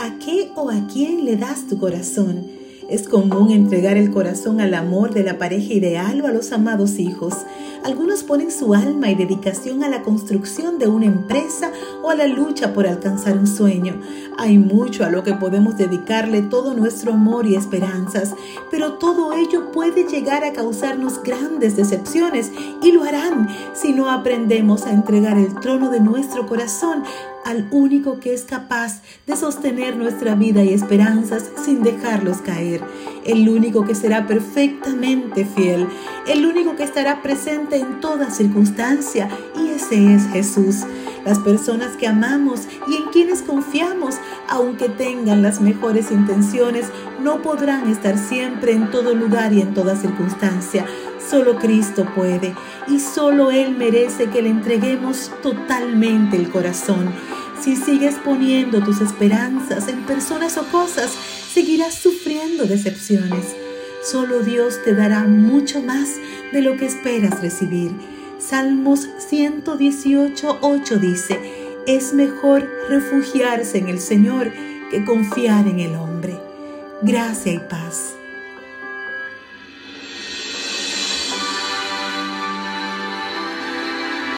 ¿A qué o a quién le das tu corazón? Es común entregar el corazón al amor de la pareja ideal o a los amados hijos. Algunos ponen su alma y dedicación a la construcción de una empresa o a la lucha por alcanzar un sueño. Hay mucho a lo que podemos dedicarle todo nuestro amor y esperanzas, pero todo ello puede llegar a causarnos grandes decepciones y lo harán si no aprendemos a entregar el trono de nuestro corazón al único que es capaz de sostener nuestra vida y esperanzas sin dejarlos caer, el único que será perfectamente fiel, el único que estará presente en toda circunstancia, y ese es Jesús. Las personas que amamos y en quienes confiamos, aunque tengan las mejores intenciones, no podrán estar siempre en todo lugar y en toda circunstancia. Solo Cristo puede y solo Él merece que le entreguemos totalmente el corazón. Si sigues poniendo tus esperanzas en personas o cosas, seguirás sufriendo decepciones. Solo Dios te dará mucho más de lo que esperas recibir. Salmos 118, 8 dice, es mejor refugiarse en el Señor que confiar en el hombre. Gracia y paz.